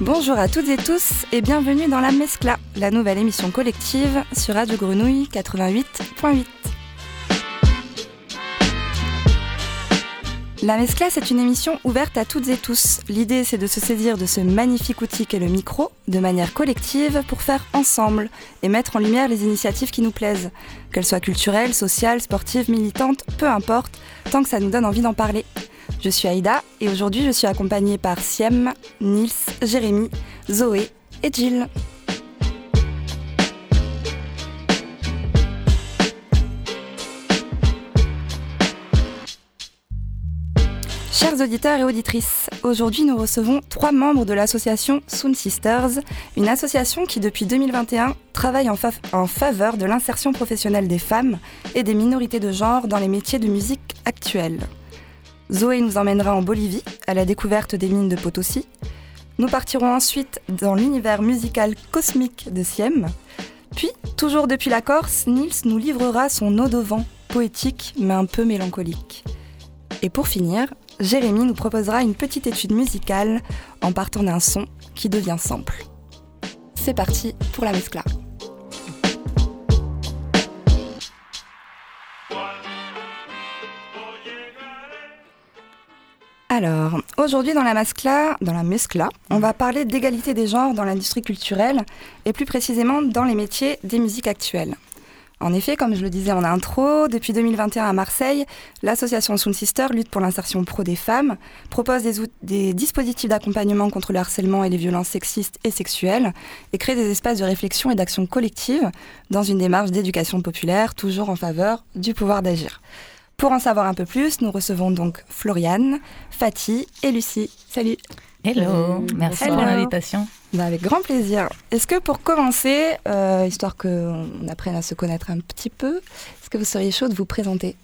Bonjour à toutes et tous et bienvenue dans La Mescla, la nouvelle émission collective sur Radio Grenouille 88.8. La Mescla, c'est une émission ouverte à toutes et tous. L'idée, c'est de se saisir de ce magnifique outil qu'est le micro de manière collective pour faire ensemble et mettre en lumière les initiatives qui nous plaisent. Qu'elles soient culturelles, sociales, sportives, militantes, peu importe, tant que ça nous donne envie d'en parler. Je suis Aïda et aujourd'hui je suis accompagnée par Siem, Nils, Jérémy, Zoé et Jill. Chers auditeurs et auditrices, aujourd'hui nous recevons trois membres de l'association Soon Sisters, une association qui depuis 2021 travaille en, en faveur de l'insertion professionnelle des femmes et des minorités de genre dans les métiers de musique actuels. Zoé nous emmènera en Bolivie, à la découverte des mines de Potosi. Nous partirons ensuite dans l'univers musical cosmique de Siem. Puis, toujours depuis la Corse, Nils nous livrera son eau de vent, poétique mais un peu mélancolique. Et pour finir, Jérémy nous proposera une petite étude musicale en partant d'un son qui devient simple. C'est parti pour la mescla. Alors, aujourd'hui dans la Mascla, dans la Mescla, on va parler d'égalité des genres dans l'industrie culturelle et plus précisément dans les métiers des musiques actuelles. En effet, comme je le disais en intro, depuis 2021 à Marseille, l'association Soul Sister lutte pour l'insertion pro des femmes, propose des, des dispositifs d'accompagnement contre le harcèlement et les violences sexistes et sexuelles, et crée des espaces de réflexion et d'action collective dans une démarche d'éducation populaire, toujours en faveur du pouvoir d'agir. Pour en savoir un peu plus, nous recevons donc Floriane, Fatih et Lucie. Salut Hello, merci pour l'invitation. Bah, avec grand plaisir. Est-ce que pour commencer, euh, histoire qu'on apprenne à se connaître un petit peu, est-ce que vous seriez chaud de vous présenter?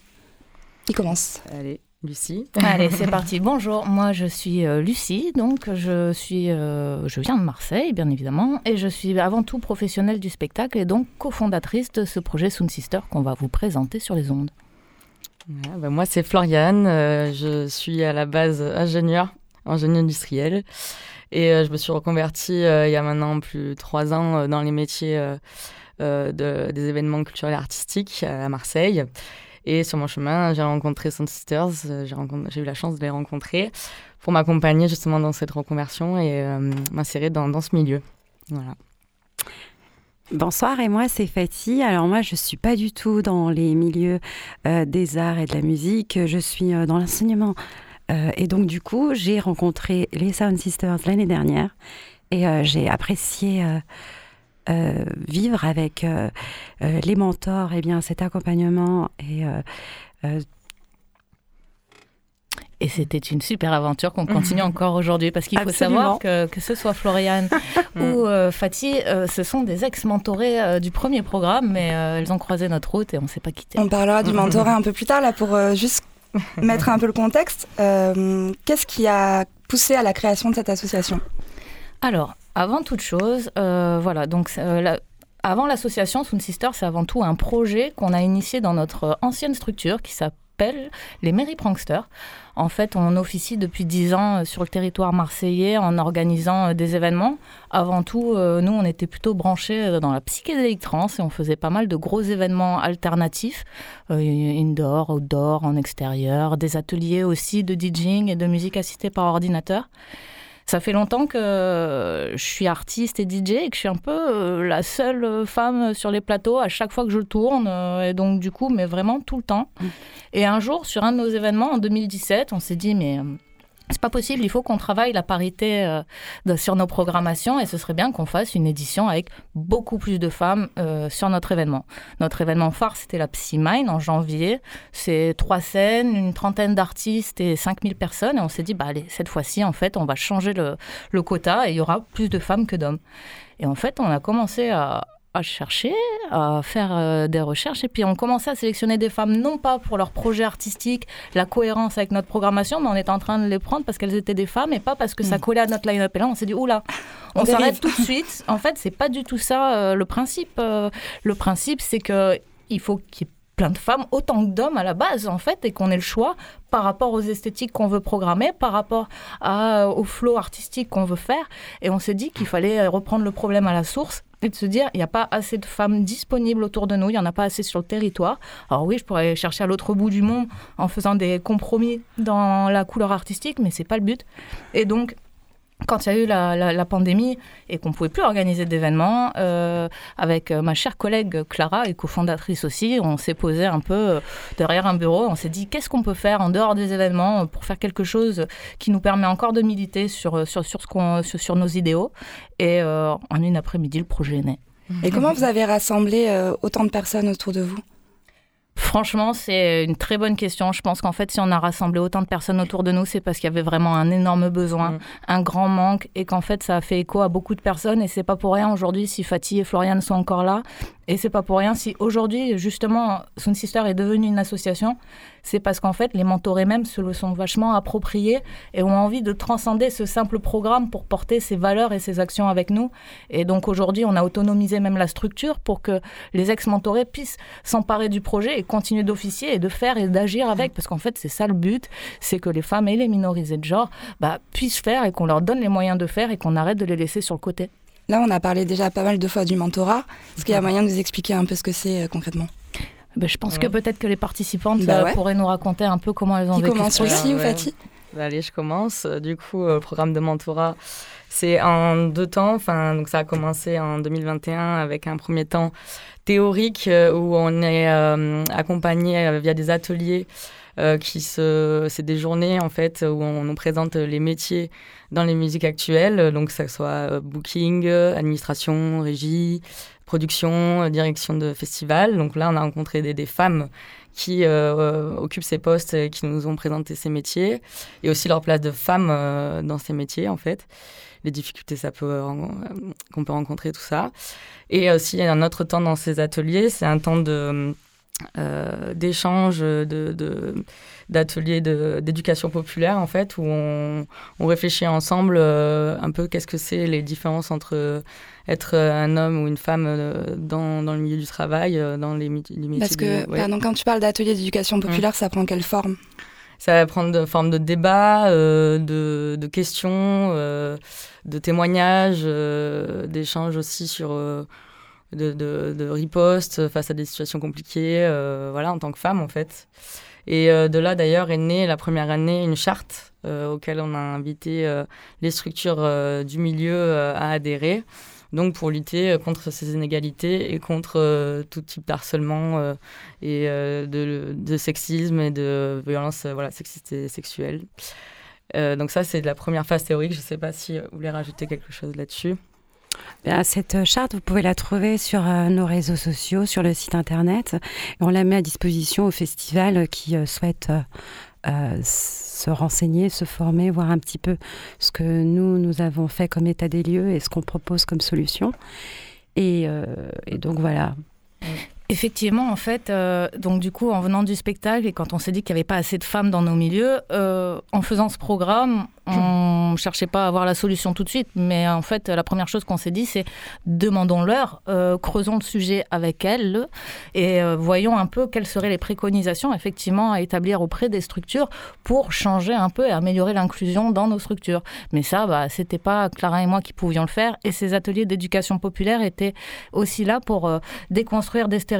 Qui commence? Allez. Lucie. Allez, c'est parti. Bonjour, moi je suis euh, Lucie, donc je suis, euh, je viens de Marseille, bien évidemment, et je suis avant tout professionnelle du spectacle et donc cofondatrice de ce projet Soon Sister qu'on va vous présenter sur les ondes. Bah, moi, c'est Floriane. Euh, je suis à la base ingénieur, ingénieur industriel. Et euh, je me suis reconvertie euh, il y a maintenant plus de trois ans dans les métiers de, des événements culturels et artistiques à Marseille. Et sur mon chemin, j'ai rencontré Sound Sisters. J'ai eu la chance de les rencontrer pour m'accompagner justement dans cette reconversion et m'insérer dans, ce milieu. Voilà. Bonsoir, et moi c'est Fatih. Alors moi je suis pas du tout dans les milieux euh, des arts et de la musique, je suis euh, dans l'enseignement. Euh, et donc du coup j'ai rencontré les Sound Sisters l'année dernière et j'ai apprécié vivre avec les mentors, et eh bien cet accompagnement et et c'était une super aventure qu'on continue encore aujourd'hui parce qu'il faut savoir que, que ce soit Floriane ou euh, Fatih, euh, ce sont des ex-mentorés euh, du premier programme, mais elles ont croisé notre route et on ne s'est pas quitté. On parlera du mentorat un peu plus tard, là, pour juste mettre un peu le contexte. Qu'est-ce qui a poussé à la création de cette association? Alors, avant toute chose, voilà, donc avant l'association Soon Sister, c'est avant tout un projet qu'on a initié dans notre ancienne structure qui s'appelle les Mairie Pranksters. En fait, on officie depuis dix ans euh, sur le territoire marseillais en organisant euh, des événements. Avant tout, euh, nous, on était plutôt branchés dans la psychédélique trance et on faisait pas mal de gros événements alternatifs, indoor, outdoor, en extérieur, des ateliers aussi de DJing et de musique assistée par ordinateur. Ça fait longtemps que je suis artiste et DJ et que je suis un peu euh, la seule femme sur les plateaux à chaque fois que je tourne. Euh, et donc, du coup, mais vraiment tout le temps. Mm. Et un jour, sur un de nos événements en 2017, on s'est dit, mais euh, c'est pas possible, il faut qu'on travaille la parité euh, sur nos programmations et ce serait bien qu'on fasse une édition avec beaucoup plus de femmes euh, sur notre événement. Notre événement phare, c'était la Psymine en janvier. C'est trois scènes, une trentaine d'artistes et 5000 personnes. Et on s'est dit, bah allez, cette fois-ci, en fait, on va changer le, le quota et il y aura plus de femmes que d'hommes. Et en fait, on a commencé à, à chercher, à faire euh, des recherches. Et puis on commençait à sélectionner des femmes, non pas pour leur projet artistique, la cohérence avec notre programmation, mais on était en train de les prendre parce qu'elles étaient des femmes et pas parce que ça mm. collait à notre line-up. Et là, on s'est dit, oula, on, s'arrête tout de suite. En fait, c'est pas du tout ça euh, le principe. Euh, le principe, c'est que il faut qu'il y ait plein de femmes autant que d'hommes à la base en fait et qu'on ait le choix par rapport aux esthétiques qu'on veut programmer, par rapport à, au flow artistique qu'on veut faire et on s'est dit qu'il fallait reprendre le problème à la source et de se dire il n'y a pas assez de femmes disponibles autour de nous, il n'y en a pas assez sur le territoire. Alors oui, je pourrais chercher à l'autre bout du monde en faisant des compromis dans la couleur artistique, mais c'est pas le but. Et donc quand il y a eu la, pandémie et qu'on ne pouvait plus organiser d'événements, euh, avec euh, ma chère collègue Clara, et cofondatrice aussi, on s'est posé un peu euh, derrière un bureau, on s'est dit qu'est-ce qu'on peut faire en dehors des événements pour faire quelque chose qui nous permet encore de militer sur, sur, sur, nos idéaux? Et en une après-midi, le projet est né. Et comment vous avez rassemblé autant de personnes autour de vous? Franchement, c'est une très bonne question. Je pense qu'en fait, si on a rassemblé autant de personnes autour de nous, c'est parce qu'il y avait vraiment un énorme besoin, mm. un grand manque, et qu'en fait, ça a fait écho à beaucoup de personnes. Et c'est pas pour rien aujourd'hui si Fatih et Floriane sont encore là. Et c'est pas pour rien si aujourd'hui, justement, Sound Sister est devenue une association c'est parce qu'en fait, les mentorés même se le sont vachement appropriés et ont envie de transcender ce simple programme pour porter ses valeurs et ses actions avec nous. Et donc aujourd'hui, on a autonomisé même la structure pour que les ex-mentorés puissent s'emparer du projet et continuer d'officier et de faire et d'agir avec. Parce qu'en fait, c'est ça le but, c'est que les femmes et les minorisés de genre bah, puissent faire et qu'on leur donne les moyens de faire et qu'on arrête de les laisser sur le côté. Là, on a parlé déjà pas mal de fois du mentorat. Est-ce qu'il y a moyen de nous expliquer un peu ce que c'est euh, concrètement? Ben, je pense que peut-être que les participantes bah euh, pourraient nous raconter un peu comment elles ont Qui vécu commence aussi ou Fatih? Bah, Allez, je commence. Du coup, le euh, programme de mentorat, c'est en deux temps. Enfin, donc ça a commencé en 2021 avec un premier temps théorique euh, où on est accompagné via des ateliers qui se, c'est des journées en fait où on nous présente les métiers dans les musiques actuelles, donc ce soit booking, administration, régie, production, euh, direction de festival. Donc là, on a rencontré des, femmes qui euh, occupent ces postes et qui nous ont présenté ces métiers. Et aussi leur place de femmes euh, dans ces métiers en fait. Les difficultés ça qu'on peut rencontrer tout ça. Et aussi un autre temps dans ces ateliers. C'est un temps de d'échange de, d'ateliers d'éducation populaire en fait où on, on réfléchit ensemble un peu qu'est-ce que c'est les différences entre être euh, un homme ou une femme euh, dans, dans le milieu du travail, euh, dans les, métiers. Parce que, quand tu parles d'atelier d'éducation populaire, ça prend quelle forme? Ça va prendre de forme de débat, de, de, questions, de témoignages, d'échanges aussi sur de, de, de ripostes face à des situations compliquées, voilà, en tant que femme en fait. Et de là d'ailleurs est née la première année une charte auquel on a invité les structures du milieu à adhérer donc pour lutter euh, contre ces inégalités et contre euh, tout type d'harcèlement euh, et de, sexisme et de violence voilà, sexiste et sexuelle. donc ça, c'est la première phase théorique. Je ne sais pas si vous voulez rajouter quelque chose là-dessus. Cette charte, vous pouvez la trouver sur nos réseaux sociaux, sur le site internet. on la met à disposition au festival qui souhaite se renseigner, se former, voir un petit peu ce que nous, nous avons fait comme état des lieux et ce qu'on propose comme solution. Et, euh, donc voilà. Effectivement, en fait, euh, donc du coup, en venant du spectacle et quand on s'est dit qu'il n'y avait pas assez de femmes dans nos milieux, euh, en faisant ce programme, on ne cherchait pas à avoir la solution tout de suite, mais en fait, la première chose qu'on s'est dit, c'est demandons-leur, euh, creusons le sujet avec elles et voyons un peu quelles seraient les préconisations effectivement à établir auprès des structures pour changer un peu et améliorer l'inclusion dans nos structures. Mais ça, bah, c'était pas Clara et moi qui pouvions le faire et ces ateliers d'éducation populaire étaient aussi là pour déconstruire des stéréotypes,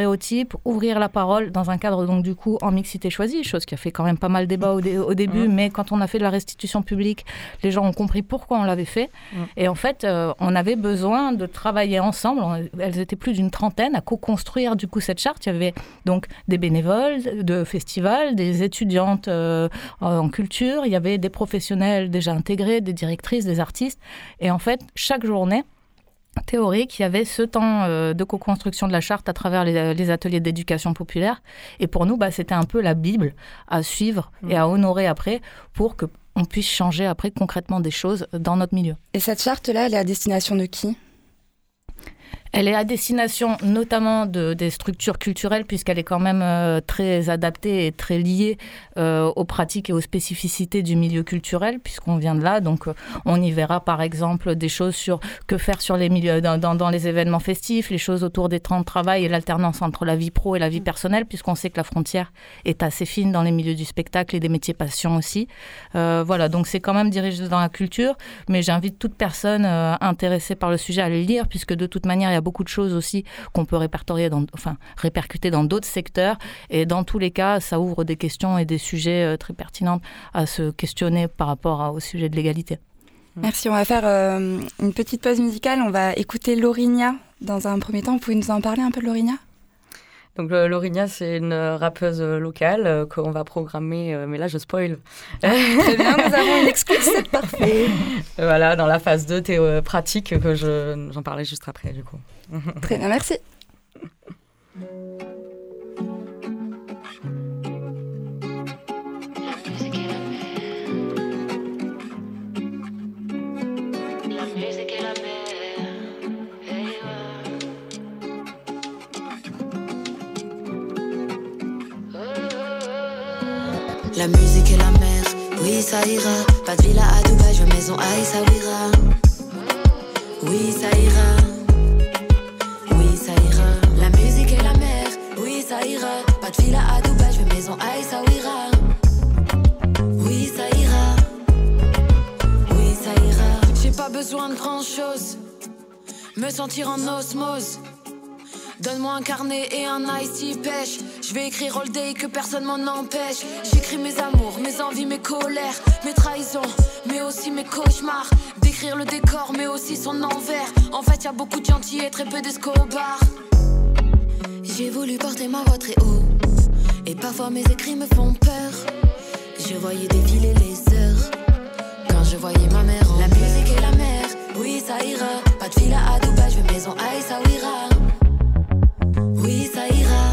ouvrir la parole dans un cadre donc du coup en mixité choisie, chose qui a fait quand même pas mal débat au, au début, mais quand on a fait de la restitution publique les gens ont compris pourquoi on l'avait fait. Mm. Et en fait, euh, on avait besoin de travailler ensemble. elles étaient plus d'une trentaine à co-construire du coup cette charte. Il y avait donc des bénévoles de festivals, des étudiantes euh, en culture, il y avait des professionnels déjà intégrés, des directrices, des artistes. Et en fait, chaque journée, théorique, il y avait ce temps euh, de co-construction de la charte à travers les, ateliers d'éducation populaire. Et pour nous, bah, c'était un peu la Bible à suivre et à honorer après pour que on puisse changer après concrètement des choses dans notre milieu. Et cette charte-là, elle est à destination de qui? Elle est à destination notamment de, des structures culturelles puisqu'elle est quand même euh, très adaptée et très liée euh, aux pratiques et aux spécificités du milieu culturel puisqu'on vient de là. Donc euh, on y verra par exemple des choses sur que faire sur les milieux dans, dans, dans, les événements festifs, les choses autour des temps de travail et l'alternance entre la vie pro et la vie personnelle puisqu'on sait que la frontière est assez fine dans les milieux du spectacle et des métiers passion aussi. voilà, donc c'est quand même dirigé dans la culture, mais j'invite toute personne intéressée par le sujet à le lire puisque de toute manière il y a beaucoup de choses aussi qu'on peut répertorier, enfin répercuter dans d'autres secteurs. Et dans tous les cas, ça ouvre des questions et des sujets euh, très pertinents à se questionner par rapport à, au sujet de l'égalité. Merci, on va faire euh, une petite pause musicale. On va écouter Laurinia dans un premier temps. Vous pouvez nous en parler un peu de Laurinia? Donc Laurinia, c'est une rappeuse locale euh, qu'on va programmer, euh, mais là je spoil. Ah, très bien, nous avons une excuse, c'est parfait. voilà, dans la phase 2 théo pratique que je, j'en parlais juste après du coup. très bien, merci. La musique et la mer, oui ça ira. Pas de villa à Dubaï, je veux maison à Essaouira. Oui ça ira. Oui ça ira. La musique et la mer, oui ça ira. Pas de villa à Dubaï, je veux maison à Essaouira. Oui ça ira. Oui ça ira. J'ai pas besoin de grand chose. Me sentir en osmose. Donne-moi un carnet et un ice pêche. Je vais écrire all day que personne m'en empêche. J'écris mes amours, mes envies, mes colères, mes trahisons, mais aussi mes cauchemars. Décrire le décor, mais aussi son envers. En fait, y a beaucoup de gentils et très peu d'escobards. J'ai voulu porter ma voix très haut. Et parfois mes écrits me font peur. Je voyais défiler les heures. Quand je voyais ma mère en La musique et la mer, oui ça ira. Pas de villa à Dubaï, je veux maison à Essaouira. Oui, ça ira.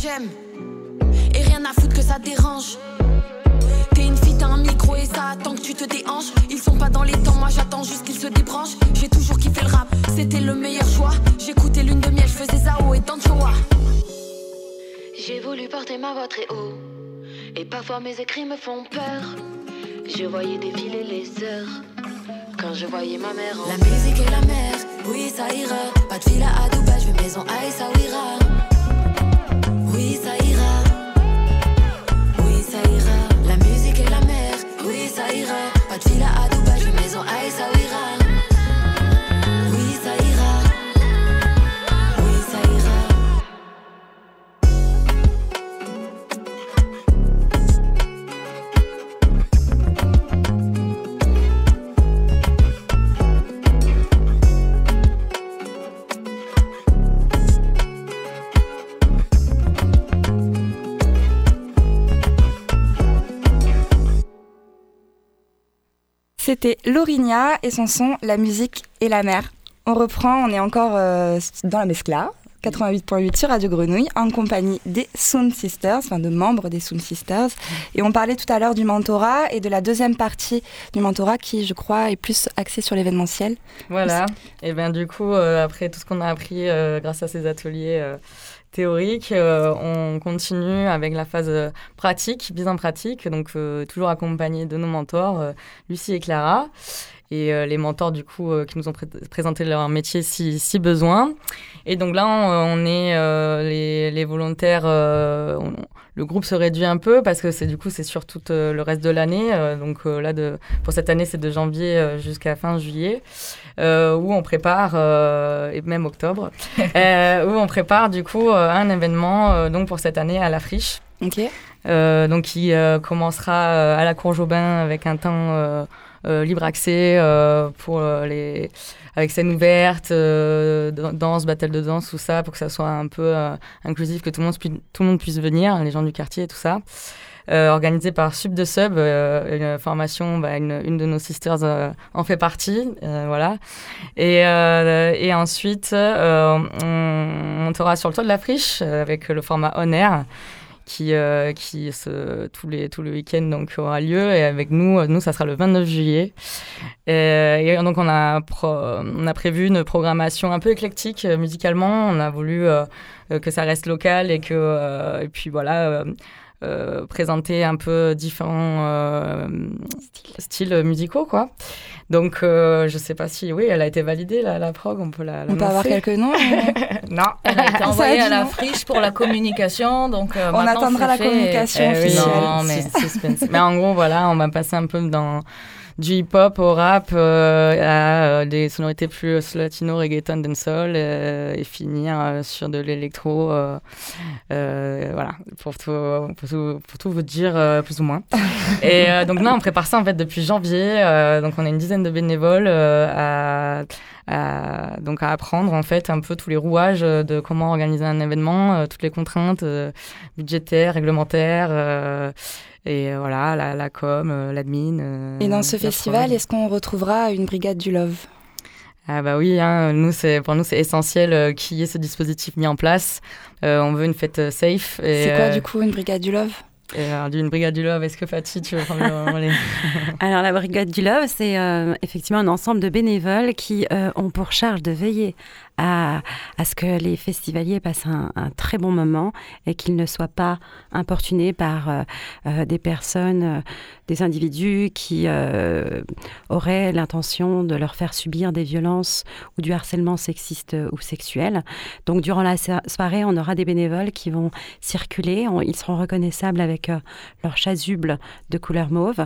J'aime. Et rien à foutre que ça dérange. T'es une fille, t'as un micro et ça attend que tu te déhanches. Ils sont pas dans les temps, moi j'attends juste qu'ils se débranchent. J'ai toujours kiffé le rap, c'était le meilleur choix. J'écoutais lune de miel, je faisais Zao et Tanchoa. J'ai voulu porter ma voix très haut. Et parfois mes écrits me font peur. Je voyais défiler les heures. Quand je voyais ma mère en La musique et la mer, oui ça ira. Pas de villa à Dubaï, je veux maison à Essaouira. Laurinia et son son La musique et la mer. On reprend, on est encore euh, dans la mescla, 88.8 sur Radio Grenouille, en compagnie des Sound Sisters, enfin de membres des Sound Sisters. Et on parlait tout à l'heure du mentorat et de la deuxième partie du mentorat qui, je crois, est plus axée sur l'événementiel. Voilà. Et bien du coup, euh, après tout ce qu'on a appris euh, grâce à ces ateliers théoriques, euh, on continue avec la phase euh, pratique, mise en pratique, donc euh, toujours accompagné de nos mentors, Lucie et Clara. Et euh, les mentors, du coup, euh, qui nous ont pré- présenté leur métier si, si besoin. Et donc là, on, on est euh, les, les volontaires. euh, on- le groupe se réduit un peu parce que c'est du coup c'est sur tout euh, le reste de l'année. euh, donc euh, là, de, pour cette année, c'est de janvier euh, jusqu'à fin juillet, euh, où on prépare euh, et même octobre, euh, où on prépare du coup euh, un événement euh, donc pour cette année à la friche. Ok. Euh, donc qui euh, commencera euh, à la Cour Jobin avec un temps euh, libre accès pour les avec scène ouverte, danse, battle de danse, tout ça, pour que ça soit un peu inclusif, que tout le, monde tout le monde puisse venir, les gens du quartier et tout ça. Euh, organisée par Sub de Sub, euh, une formation, bah, une, une, de nos sisters euh, en fait partie, voilà. Et, et ensuite, on montera sur le toit de la friche avec le format On Air qui, qui se, tous les, tous les week-ends donc, aura lieu. Et avec nous, nous, ça sera le 29 juillet. Et, donc, on a, on a prévu une programmation un peu éclectique musicalement. On a voulu que ça reste local et que, et puis voilà euh, présenter un peu différents euh, styles musicaux, quoi. Donc, euh, je sais pas si, oui, elle a été validée, la, la prog, on peut la. On peut avoir quelques noms Non. Elle a été envoyée à la friche pour la communication, donc. on attendra la communication eh officielle. non, mais... mais en gros, voilà, on va passer un peu dans du hip-hop au rap euh, à euh, des sonorités plus latino, reggaeton, dancehall euh, et finir sur de l'électro. voilà, pour tout, pour tout, pour, tout, vous dire plus ou moins. et donc là, on prépare ça en fait depuis janvier. donc on a une dizaine de bénévoles à, donc à apprendre en fait un peu tous les rouages de comment organiser un événement, toutes les contraintes budgétaires, réglementaires. Et euh, voilà, la, la com, euh, l'admin. Euh, et dans ce festival, est-ce qu'on retrouvera une brigade du Love? Ah bah oui, hein, nous c'est pour nous c'est essentiel qu'il y ait ce dispositif mis en place. on veut une fête safe. C'est quoi du coup une brigade du love? alors, d'une brigade du love, est-ce que Fatih, tu veux prendre Alors, la brigade du love, c'est effectivement un ensemble de bénévoles qui ont pour charge de veiller à, ce que les festivaliers passent un, très bon moment et qu'ils ne soient pas importunés par euh, euh, des personnes, euh, des individus qui auraient l'intention de leur faire subir des violences ou du harcèlement sexiste ou sexuel. Donc durant la soirée, on aura des bénévoles qui vont circuler, ils seront reconnaissables avec leur chasuble de couleur mauve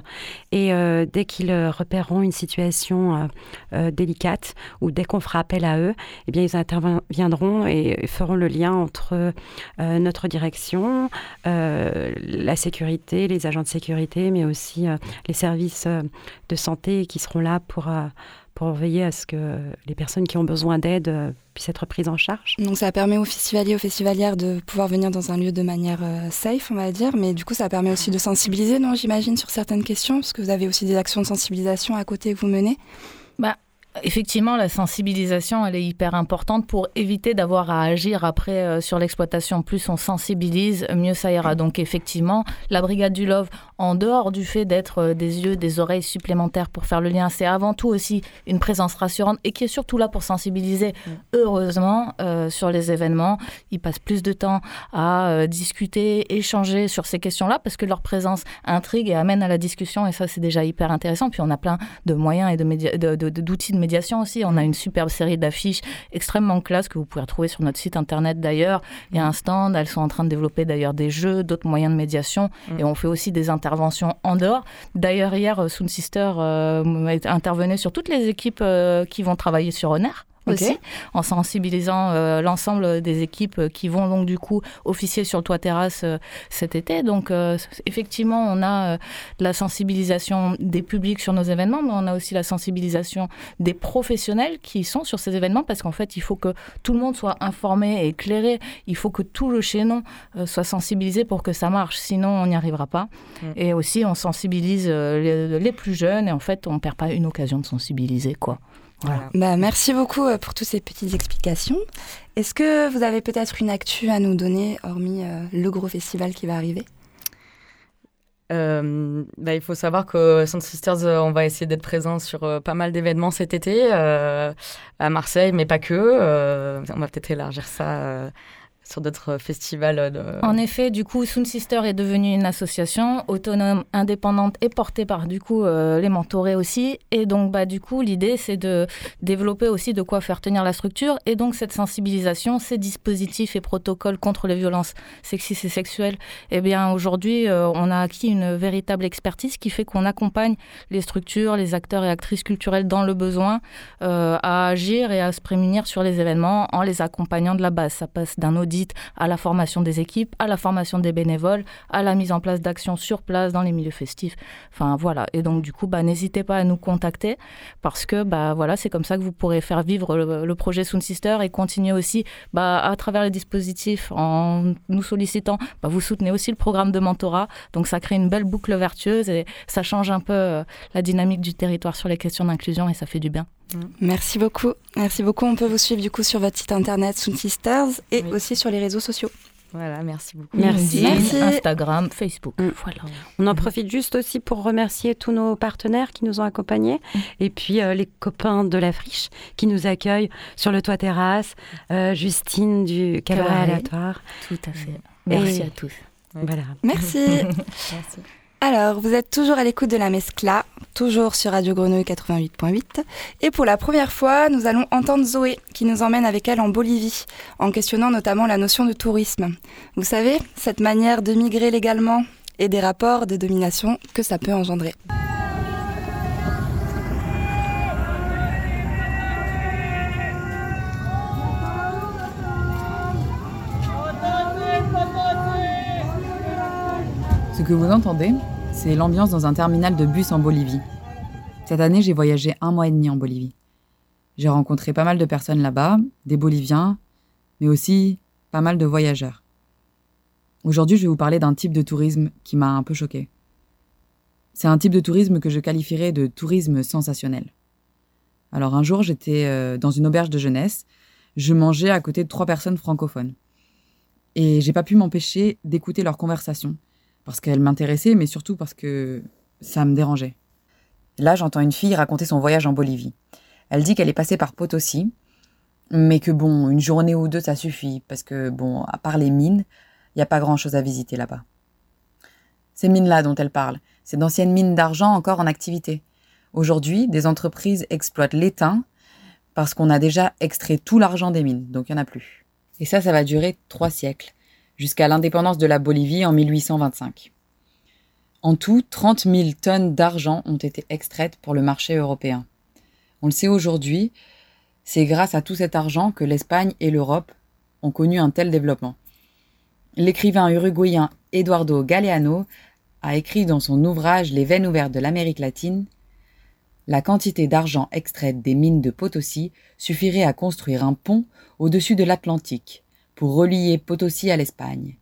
et dès qu'ils repéreront une situation délicate ou dès qu'on fera appel à eux, eh bien ils interviendront et feront le lien entre euh, notre direction, euh, la sécurité, les agents de sécurité, mais aussi euh, les services de santé qui seront là pour pour veiller à ce que les personnes qui ont besoin d'aide puissent être prises en charge. Donc ça permet aux festivaliers, aux festivalières de pouvoir venir dans un lieu de manière safe, on va dire, mais du coup ça permet aussi de sensibiliser, non, j'imagine, sur certaines questions, parce que vous avez aussi des actions de sensibilisation à côté que vous menez. Bah, Effectivement, la sensibilisation, elle est hyper importante pour éviter d'avoir à agir après euh, sur l'exploitation. Plus on sensibilise, mieux ça ira. Donc effectivement, la Brigade du Love, en dehors du fait d'être euh, des yeux, des oreilles supplémentaires pour faire le lien, c'est avant tout aussi une présence rassurante et qui est surtout là pour sensibiliser, mm. heureusement, euh, sur les événements. Ils passent plus de temps à discuter, échanger sur ces questions-là parce que leur présence intrigue et amène à la discussion et ça, c'est déjà hyper intéressant. Puis on a plein de moyens et d'outils de, de, de médiation aussi. On a une superbe série d'affiches extrêmement classe que vous pouvez retrouver sur notre site internet d'ailleurs. Il y a un stand, elles sont en train de développer d'ailleurs des jeux, d'autres moyens de médiation mm. et on fait aussi des interventions en dehors. D'ailleurs, hier, Soon Sister euh, intervenait sur toutes les équipes euh, qui vont travailler sur Honor aussi, en sensibilisant euh, l'ensemble des équipes euh, qui vont donc du coup officier sur le toit terrasse euh, cet été. Donc effectivement, on a la sensibilisation des publics sur nos événements, mais on a aussi la sensibilisation des professionnels qui sont sur ces événements parce qu'en fait, il faut que tout le monde soit informé et éclairé. Il faut que tout le chaînon soit sensibilisé pour que ça marche. Sinon, on n'y arrivera pas. Mm. Et aussi, on sensibilise les, les, plus jeunes et en fait, on ne perd pas une occasion de sensibiliser, quoi. Bah, merci beaucoup euh, pour toutes ces petites explications. Est-ce que vous avez peut-être une actu à nous donner, hormis euh, le gros festival qui va arriver? Euh, bah, il faut savoir que Sound Sisters, on va essayer d'être présent sur pas mal d'événements cet été, à Marseille, mais pas que. on va peut-être élargir ça sur d'autres festivals. Euh. En effet, du coup, Soon Sister est devenue une association autonome, indépendante et portée par du coup euh, les mentorés aussi. Et donc, bah, du coup, l'idée c'est de développer aussi de quoi faire tenir la structure. Et donc, cette sensibilisation, ces dispositifs et protocoles contre les violences sexistes et sexuelles, eh bien, aujourd'hui, euh, on a acquis une véritable expertise qui fait qu'on accompagne les structures, les acteurs et actrices culturelles dans le besoin à agir et à se prémunir sur les événements en les accompagnant de la base. Ça passe d'un audit à la formation des équipes, à la formation des bénévoles, à la mise en place d'actions sur place dans les milieux festifs. Enfin voilà. Et donc du coup, bah, n'hésitez pas à nous contacter parce que bah voilà, c'est comme ça que vous pourrez faire vivre le, projet Soon Sister et continuer aussi bah, à travers les dispositifs en nous sollicitant. Vous soutenez aussi le programme de mentorat, donc ça crée une belle boucle vertueuse et ça change un peu euh, la dynamique du territoire sur les questions d'inclusion et ça fait du bien. Merci beaucoup. Merci beaucoup. On peut vous suivre du coup sur votre site internet Soon Sisters et aussi sur les réseaux sociaux. Voilà, merci beaucoup. Merci. Instagram, Facebook. Mm. Voilà. On en profite juste aussi pour remercier tous nos partenaires qui nous ont accompagnés mm. et puis euh, les copains de la friche qui nous accueillent sur le toit terrasse, euh, Justine du cabaret aléatoire. Tout à fait. Merci à tous. Voilà. Merci. Merci. Alors, vous êtes toujours à l'écoute de la Mescla, toujours sur Radio Grenouille 88.8. Et pour la première fois, nous allons entendre Zoé, qui nous emmène avec elle en Bolivie, en questionnant notamment la notion de tourisme. Vous savez, cette manière de migrer légalement et des rapports de domination que ça peut engendrer. Ce que vous entendez, c'est l'ambiance dans un terminal de bus en Bolivie. Cette année, j'ai voyagé un mois et demi en Bolivie. J'ai rencontré pas mal de personnes là-bas, des Boliviens, mais aussi pas mal de voyageurs. Aujourd'hui, je vais vous parler d'un type de tourisme qui m'a un peu choqué. C'est un type de tourisme que je qualifierais de tourisme sensationnel. Alors un jour, j'étais euh, dans une auberge de jeunesse, je mangeais à côté de trois personnes francophones. Et j'ai pas pu m'empêcher d'écouter leur conversation parce qu'elle m'intéressait, mais surtout parce que ça me dérangeait. Là, j'entends une fille raconter son voyage en Bolivie. Elle dit qu'elle est passée par Potosi, mais que bon, une journée ou deux, ça suffit, parce que bon, à part les mines, il n'y a pas grand-chose à visiter là-bas. Ces mines-là dont elle parle, c'est d'anciennes mines d'argent encore en activité. Aujourd'hui, des entreprises exploitent l'étain parce qu'on a déjà extrait tout l'argent des mines, donc il n'y en a plus. Et ça, ça va durer trois siècles jusqu'à l'indépendance de la Bolivie en 1825. En tout, 30 000 tonnes d'argent ont été extraites pour le marché européen. On le sait aujourd'hui, c'est grâce à tout cet argent que l'Espagne et l'Europe ont connu un tel développement. L'écrivain uruguayen Eduardo Galeano a écrit dans son ouvrage Les veines ouvertes de l'Amérique latine La quantité d'argent extraite des mines de Potosi suffirait à construire un pont au-dessus de l'Atlantique, relier Potosi à l'Espagne.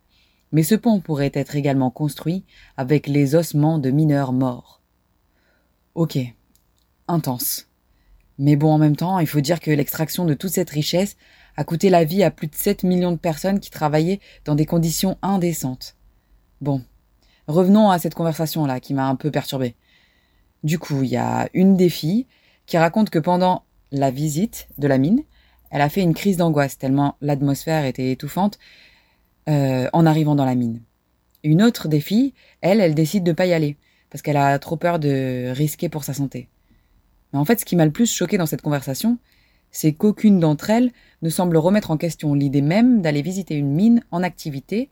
Mais ce pont pourrait être également construit avec les ossements de mineurs morts. Ok, intense. Mais bon, en même temps, il faut dire que l'extraction de toute cette richesse a coûté la vie à plus de 7 millions de personnes qui travaillaient dans des conditions indécentes. Bon, revenons à cette conversation-là qui m'a un peu perturbée. Du coup, il y a une des filles qui raconte que pendant la visite de la mine, elle a fait une crise d'angoisse tellement l'atmosphère était étouffante euh, en arrivant dans la mine. Une autre des filles, elle, elle décide de pas y aller parce qu'elle a trop peur de risquer pour sa santé. Mais en fait, ce qui m'a le plus choqué dans cette conversation, c'est qu'aucune d'entre elles ne semble remettre en question l'idée même d'aller visiter une mine en activité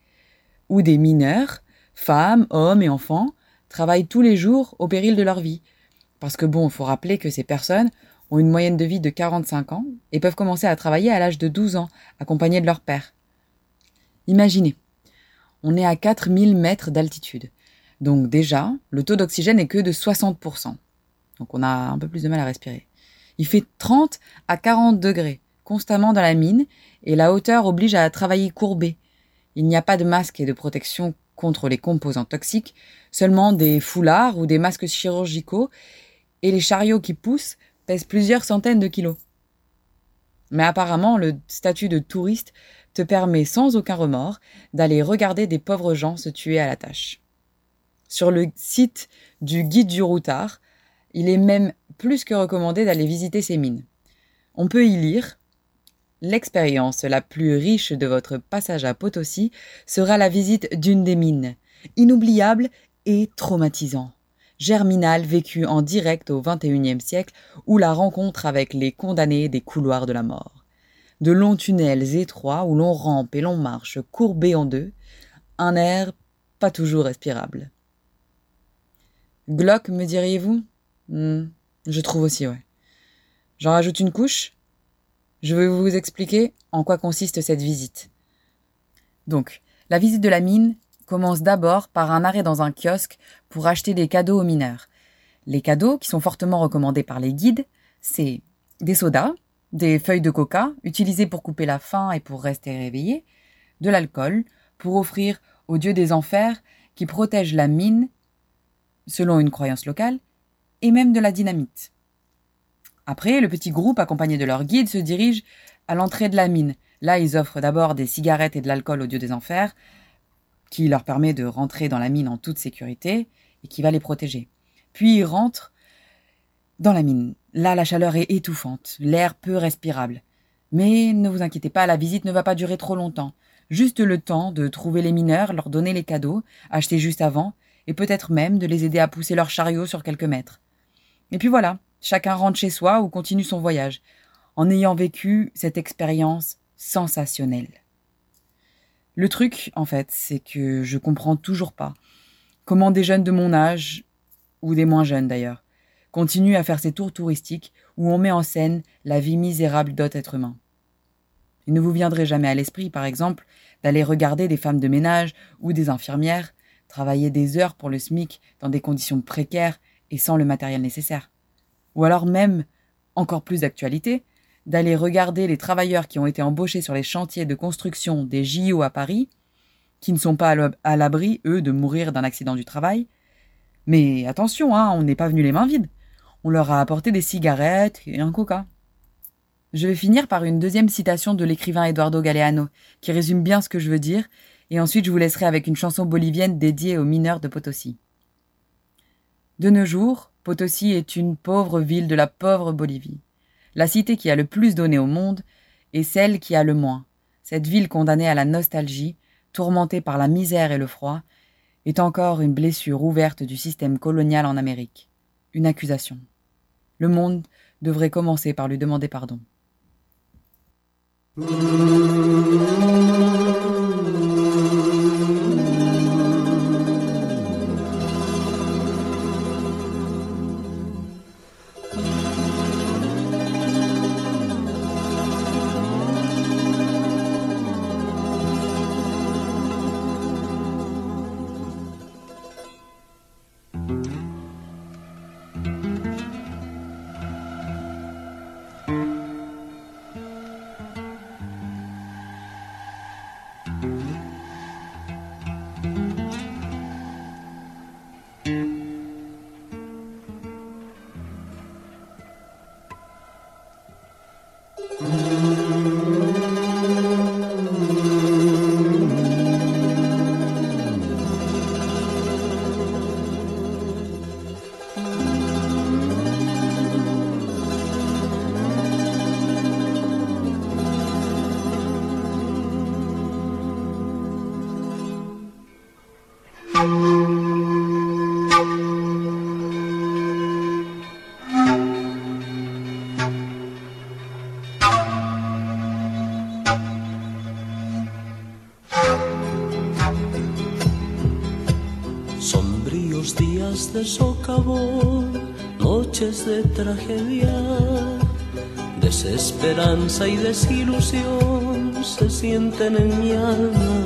où des mineurs, femmes, hommes et enfants, travaillent tous les jours au péril de leur vie. Parce que bon, il faut rappeler que ces personnes ont une moyenne de vie de 45 ans et peuvent commencer à travailler à l'âge de 12 ans, accompagnés de leur père. Imaginez, on est à 4000 mètres d'altitude. Donc déjà, le taux d'oxygène est que de 60%. Donc on a un peu plus de mal à respirer. Il fait 30 à 40 degrés constamment dans la mine et la hauteur oblige à travailler courbé. Il n'y a pas de masque et de protection contre les composants toxiques, seulement des foulards ou des masques chirurgicaux et les chariots qui poussent plusieurs centaines de kilos. Mais apparemment, le statut de touriste te permet sans aucun remords d'aller regarder des pauvres gens se tuer à la tâche. Sur le site du guide du routard, il est même plus que recommandé d'aller visiter ces mines. On peut y lire L'expérience la plus riche de votre passage à Potosi sera la visite d'une des mines, inoubliable et traumatisant. Germinal vécu en direct au XXIe siècle ou la rencontre avec les condamnés des couloirs de la mort. De longs tunnels étroits où l'on rampe et l'on marche courbé en deux, un air pas toujours respirable. Glock, me diriez-vous? Hmm, Je trouve aussi, ouais. J'en rajoute une couche? Je vais vous expliquer en quoi consiste cette visite. Donc, la visite de la mine commence d'abord par un arrêt dans un kiosque pour acheter des cadeaux aux mineurs. Les cadeaux, qui sont fortement recommandés par les guides, c'est des sodas, des feuilles de coca, utilisées pour couper la faim et pour rester réveillé, de l'alcool, pour offrir au dieu des enfers qui protège la mine, selon une croyance locale, et même de la dynamite. Après, le petit groupe, accompagné de leur guide, se dirige à l'entrée de la mine. Là, ils offrent d'abord des cigarettes et de l'alcool au dieu des enfers, qui leur permet de rentrer dans la mine en toute sécurité et qui va les protéger. Puis ils rentrent dans la mine. Là, la chaleur est étouffante, l'air peu respirable. Mais ne vous inquiétez pas, la visite ne va pas durer trop longtemps. Juste le temps de trouver les mineurs, leur donner les cadeaux, achetés juste avant, et peut-être même de les aider à pousser leur chariot sur quelques mètres. Et puis voilà, chacun rentre chez soi ou continue son voyage, en ayant vécu cette expérience sensationnelle. Le truc, en fait, c'est que je comprends toujours pas comment des jeunes de mon âge, ou des moins jeunes d'ailleurs, continuent à faire ces tours touristiques où on met en scène la vie misérable d'autres êtres humains. Il ne vous viendrait jamais à l'esprit, par exemple, d'aller regarder des femmes de ménage ou des infirmières travailler des heures pour le SMIC dans des conditions précaires et sans le matériel nécessaire. Ou alors même, encore plus d'actualité, d'aller regarder les travailleurs qui ont été embauchés sur les chantiers de construction des JO à Paris, qui ne sont pas à l'abri, eux, de mourir d'un accident du travail. Mais attention, hein, on n'est pas venu les mains vides. On leur a apporté des cigarettes et un coca. Je vais finir par une deuxième citation de l'écrivain Eduardo Galeano, qui résume bien ce que je veux dire, et ensuite je vous laisserai avec une chanson bolivienne dédiée aux mineurs de Potosi. De nos jours, Potosi est une pauvre ville de la pauvre Bolivie. La cité qui a le plus donné au monde est celle qui a le moins. Cette ville condamnée à la nostalgie, tourmentée par la misère et le froid, est encore une blessure ouverte du système colonial en Amérique. Une accusation. Le monde devrait commencer par lui demander pardon. De socavón, noches de tragedia, desesperanza y desilusión se sienten en mi alma.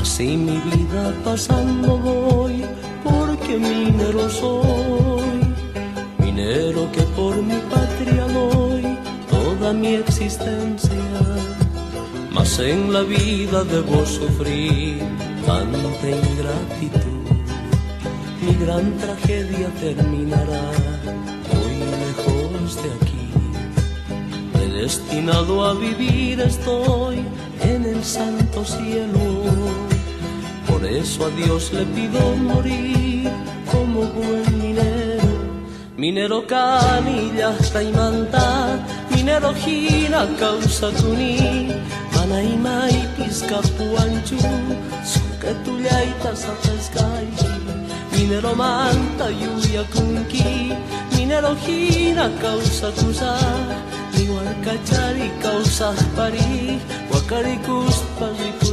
Así mi vida pasando voy, porque minero soy, minero que por mi patria doy toda mi existencia. Mas en la vida debo sufrir tanta ingratitud mi gran tragedia terminará muy lejos de aquí. Predestinado a vivir estoy en el santo cielo. Por eso a Dios le pido morir como buen minero. Minero canilla manta, minero gina causa tuni, manaima y pisca puanchu, a pescar minero manta lluvia kunki minero gira causa tusa ni cachari causa pari wakarikus paripuskani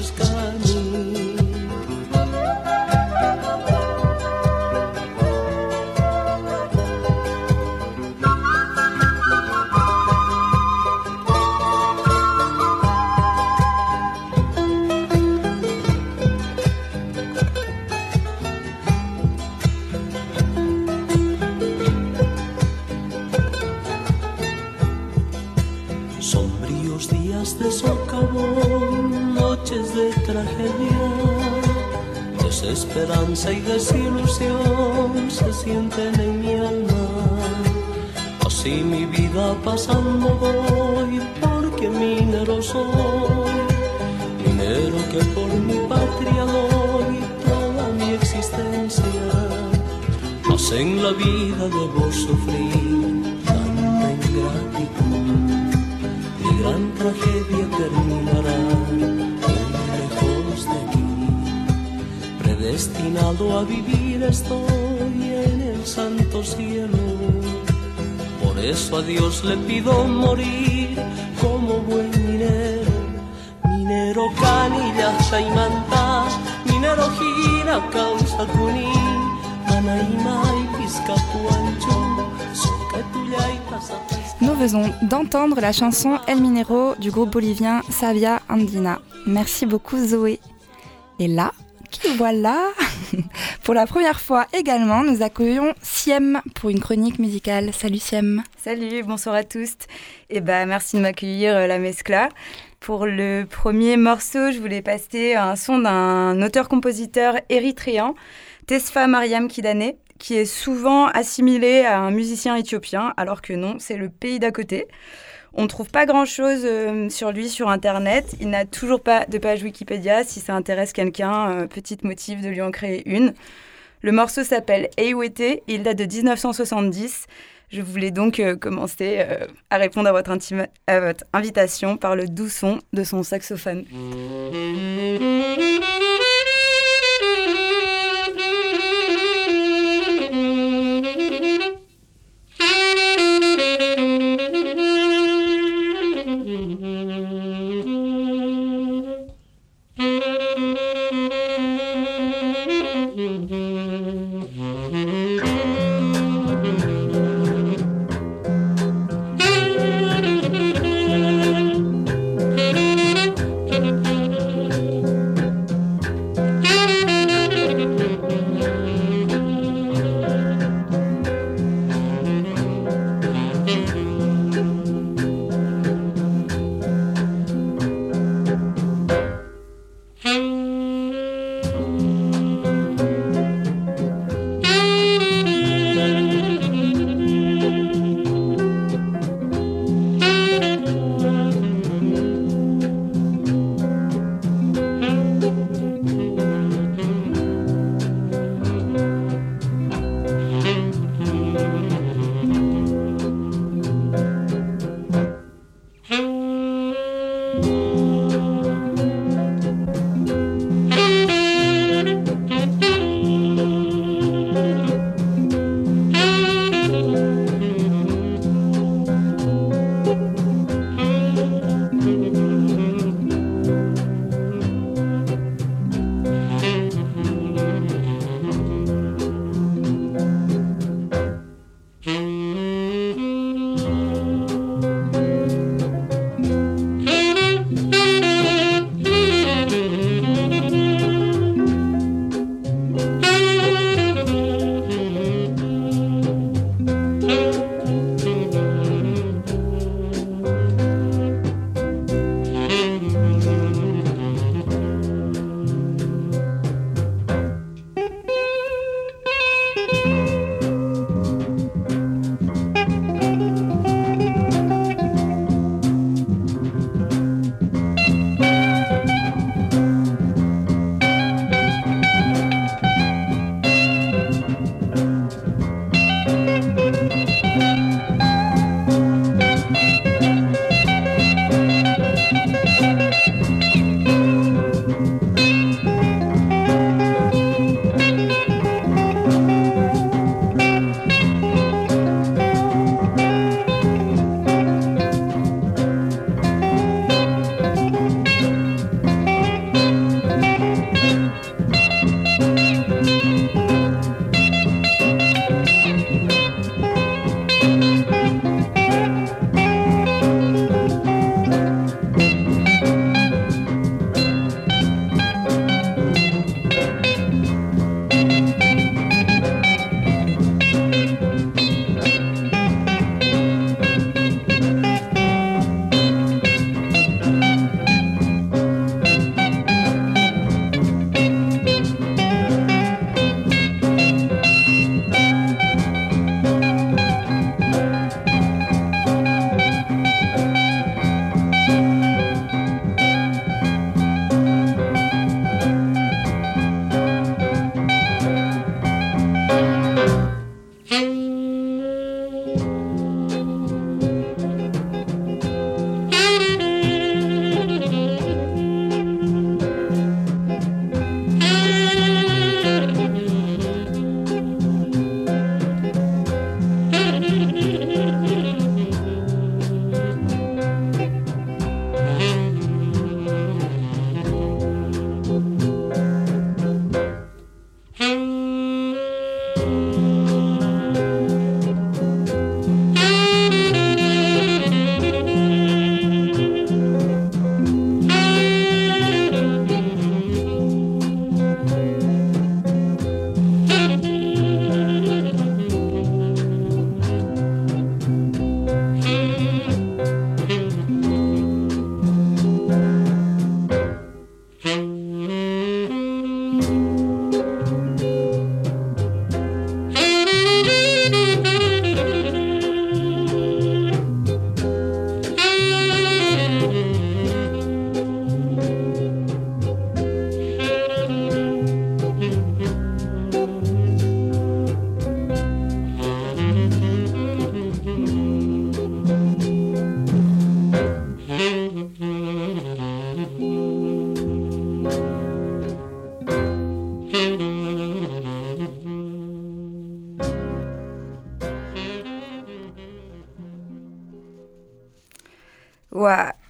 noches de tragedia, desesperanza y desilusión se sienten en mi alma. Así mi vida pasando voy, porque minero soy, minero que por mi patria doy toda mi existencia. Mas en la vida debo sufrir tanta ingratitud gran tragedia terminará muy lejos de aquí. Predestinado a vivir estoy en el santo cielo. Por eso a Dios le pido morir como buen minero. Minero canilla manta, minero gira causa cuní, manaima y piscapuancho, soca tuya y. Nous venons d'entendre la chanson El Minero du groupe bolivien Savia Andina. Merci beaucoup Zoé. Et là, qui voilà Pour la première fois également, nous accueillons Siem pour une chronique musicale. Salut Siem. Salut, bonsoir à tous. Et bah merci de m'accueillir euh, la Mescla. Pour le premier morceau, je voulais passer un son d'un auteur-compositeur érythréen, Tesfa Mariam Kidane, qui est souvent assimilé à un musicien éthiopien, alors que non, c'est le pays d'à côté. On ne trouve pas grand-chose euh, sur lui sur Internet. Il n'a toujours pas de page Wikipédia. Si ça intéresse quelqu'un, euh, petite motif de lui en créer une. Le morceau s'appelle Eiwete. Il date de 1970. Je voulais donc euh, commencer à répondre à votre, à votre invitation par le doux son de son saxophone.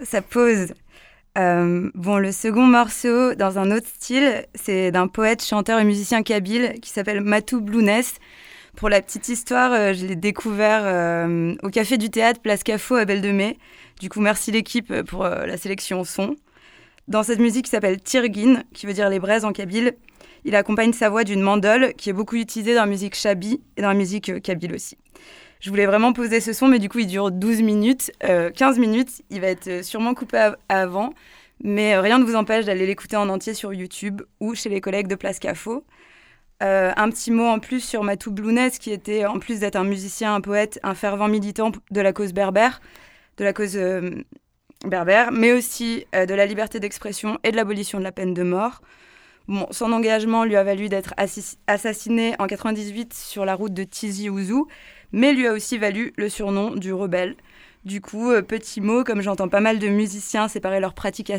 Ça pose. Euh, bon, le second morceau, dans un autre style, c'est d'un poète, chanteur et musicien kabyle qui s'appelle Matou Blounès. Pour la petite histoire, euh, je l'ai découvert euh, au Café du Théâtre, Place Cafo à Belle de Mai. Du coup, merci l'équipe pour la sélection son. Dans cette musique qui s'appelle Tirgin, qui veut dire les braises en kabyle, il accompagne sa voix d'une mandole qui est beaucoup utilisée dans la musique shabi et dans la musique kabyle aussi. Je voulais vraiment poser ce son, mais du coup, il dure 12 minutes, 15 minutes. Il va être sûrement coupé avant, mais rien ne vous empêche d'aller l'écouter en entier sur YouTube ou chez les collègues de Place Cafo. Euh, un petit mot en plus sur Matou Blounès, qui était, en plus d'être un musicien, un poète, un fervent militant de la cause berbère, de la cause euh, berbère, mais aussi euh, de la liberté d'expression et de l'abolition de la peine de mort. Son engagement lui a valu d'être assassiné en 98 sur la route de Tizi Ouzou, mais lui a aussi valu le surnom du rebelle. Du coup, euh, petit mot, comme j'entends pas mal de musiciens séparer leur pratique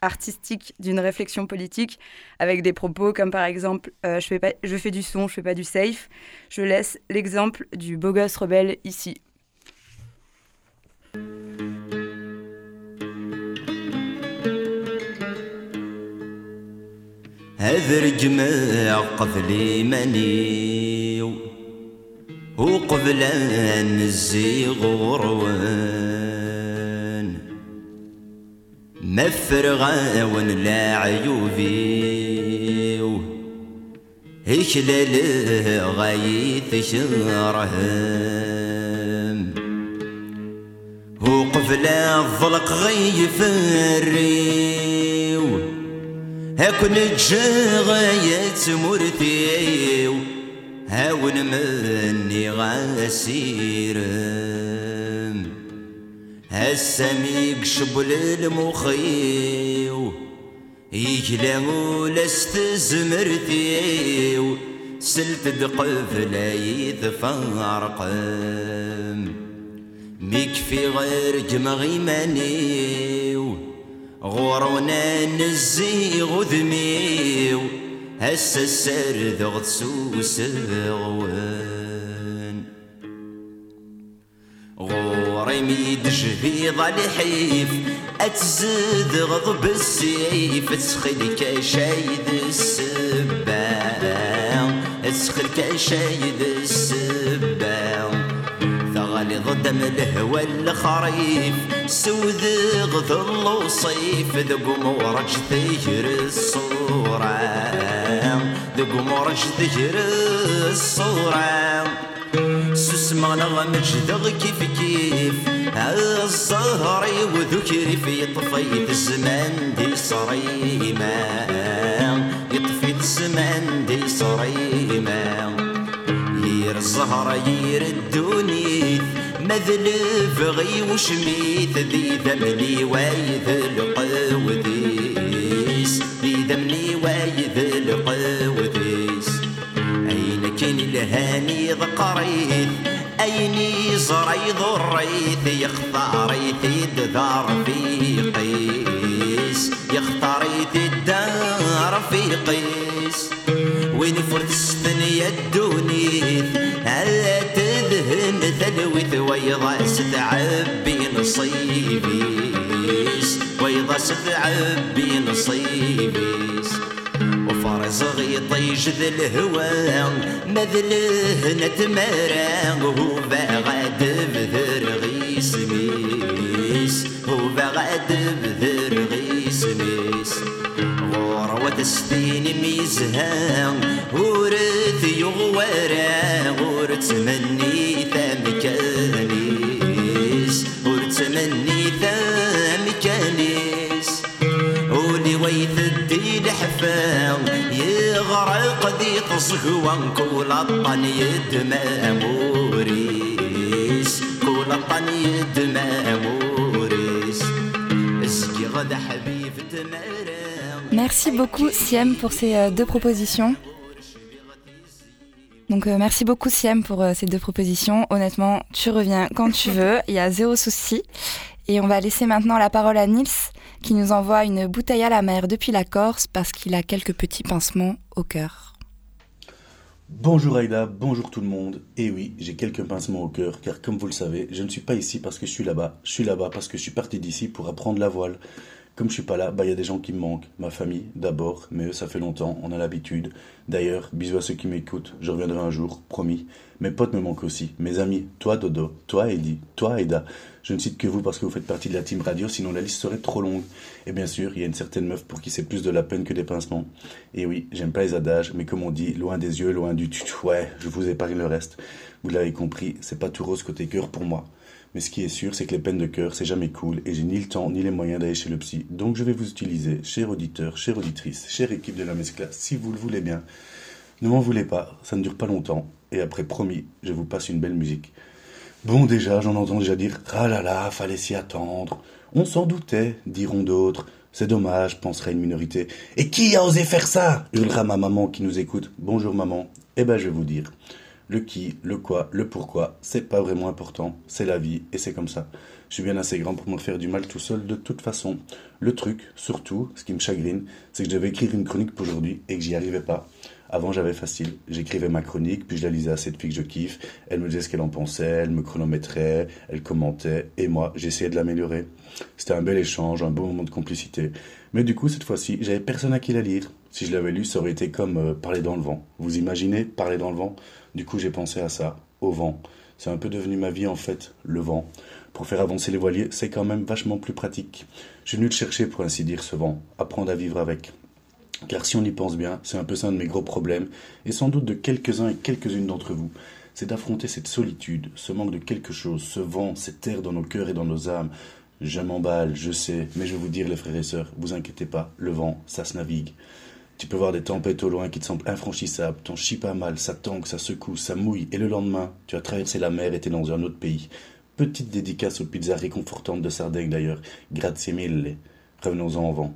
artistique d'une réflexion politique, avec des propos comme par exemple euh, je, fais pas, je fais du son, je fais pas du safe, je laisse l'exemple du beau gosse rebelle ici. هذر جمع قبل منيو وقبل نزي غروان ما فرغاون لا عيوبيو هشلل غيث شرهم وقفل الظلق غيف الريو هكون جاغيت مرثيو هاون مني غاسيرم هالسميق شبل المخيو يجلو لست زمرتيو سلت دقف لا يتفارقم ميك في غير جمغي مانيو غورونا نزي غذميو هسه السرد غتسوس غوان. غوري ميد جهيض الحيف اتزد غضب السيف تسخل كشايد السبان تسخل كشايد السبان. ثغلي ضدم الهوى الخريف سود غذل وصيف ذق مورج ثير الصورة. ذق مورج ثير الصورة. سسما نغمج ذغ كيف كيف. الزهري وذكري في طفيت الزمان دي صريمة. يطفي الزمان دي صريمة. ير الزهرة ير الدنيا مذل فغي وشميت ذي ذمني وايذ القوديس ذي ذمني وايذ القوديس أين كان الهاني ذقريت أيني زريض الريث؟ يختاريت الدار في قيس. يختاريت الدار في قيس. وين يدوني هلا تذهن ثلوث ويضا ستعبي نصيبيس ويضا ستعبي نصيبيس. وفرز غيطيج ذي الهوى مذله نتمرى هو باغاد بذر غيس ميس هو باغاد بذر غيس ميس غروة ستين ميزها ورث يغورا ورث مني ذي تصهوان كل الطن يدمى موريس كل الطن يدمى موريس اسقي غدا حبيب تمارا Merci beaucoup Siem pour ces euh, deux propositions. Donc euh, merci beaucoup Siem pour euh, ces deux propositions. Honnêtement, tu reviens quand tu veux, il y a zéro souci. Et on va laisser maintenant la parole à Nils qui nous envoie une bouteille à la mer depuis la Corse parce qu'il a quelques petits pincements au cœur. Bonjour Aïda, bonjour tout le monde. Et oui, j'ai quelques pincements au cœur, car comme vous le savez, je ne suis pas ici parce que je suis là-bas. Je suis là-bas parce que je suis parti d'ici pour apprendre la voile. Comme je suis pas là, bah il y a des gens qui me manquent. Ma famille, d'abord, mais eux, ça fait longtemps, on a l'habitude. D'ailleurs, bisous à ceux qui m'écoutent, je reviendrai un jour, promis. Mes potes me manquent aussi, mes amis, toi Dodo, toi Eddie, toi Aïda. Je ne cite que vous parce que vous faites partie de la team radio, sinon la liste serait trop longue. Et bien sûr, il y a une certaine meuf pour qui c'est plus de la peine que des pincements. Et oui, j'aime pas les adages, mais comme on dit, loin des yeux, loin du tut, ouais, je vous épargne le reste. Vous l'avez compris, c'est pas tout rose côté cœur pour moi. Mais ce qui est sûr, c'est que les peines de cœur, c'est jamais cool et j'ai ni le temps ni les moyens d'aller chez le psy. Donc je vais vous utiliser, chers auditeurs, chères auditrices, chère équipe de la Mescla, si vous le voulez bien. Ne m'en voulez pas, ça ne dure pas longtemps. Et après, promis, je vous passe une belle musique. Bon, déjà, j'en entends déjà dire Ah là là, fallait s'y attendre. On s'en doutait, diront d'autres. C'est dommage, penserait une minorité. Et qui a osé faire ça? Hurlera ma maman qui nous écoute. Bonjour maman. Eh ben, je vais vous dire. Le qui, le quoi, le pourquoi, c'est pas vraiment important. C'est la vie et c'est comme ça. Je suis bien assez grand pour me faire du mal tout seul de toute façon. Le truc, surtout, ce qui me chagrine, c'est que je devais écrire une chronique pour aujourd'hui et que j'y arrivais pas. Avant, j'avais facile. J'écrivais ma chronique, puis je la lisais à cette fille que je kiffe. Elle me disait ce qu'elle en pensait, elle me chronométrait, elle commentait, et moi, j'essayais de l'améliorer. C'était un bel échange, un beau moment de complicité. Mais du coup, cette fois-ci, j'avais personne à qui la lire. Si je l'avais lu, ça aurait été comme euh, parler dans le vent. Vous imaginez parler dans le vent? Du coup, j'ai pensé à ça, au vent. C'est un peu devenu ma vie en fait, le vent. Pour faire avancer les voiliers, c'est quand même vachement plus pratique. Je suis venu le chercher pour ainsi dire ce vent, apprendre à vivre avec. Car si on y pense bien, c'est un peu ça un de mes gros problèmes, et sans doute de quelques-uns et quelques-unes d'entre vous. C'est d'affronter cette solitude, ce manque de quelque chose, ce vent, cette air dans nos cœurs et dans nos âmes. Je m'emballe, je sais, mais je vais vous dire, les frères et sœurs, vous inquiétez pas, le vent, ça se navigue. Tu peux voir des tempêtes au loin qui te semblent infranchissables, t'en chies pas mal, ça tangue, ça secoue, ça mouille, et le lendemain, tu as traversé la mer et t'es dans un autre pays. Petite dédicace aux pizzas réconfortantes de Sardaigne d'ailleurs, grazie mille. Revenons-en au vent.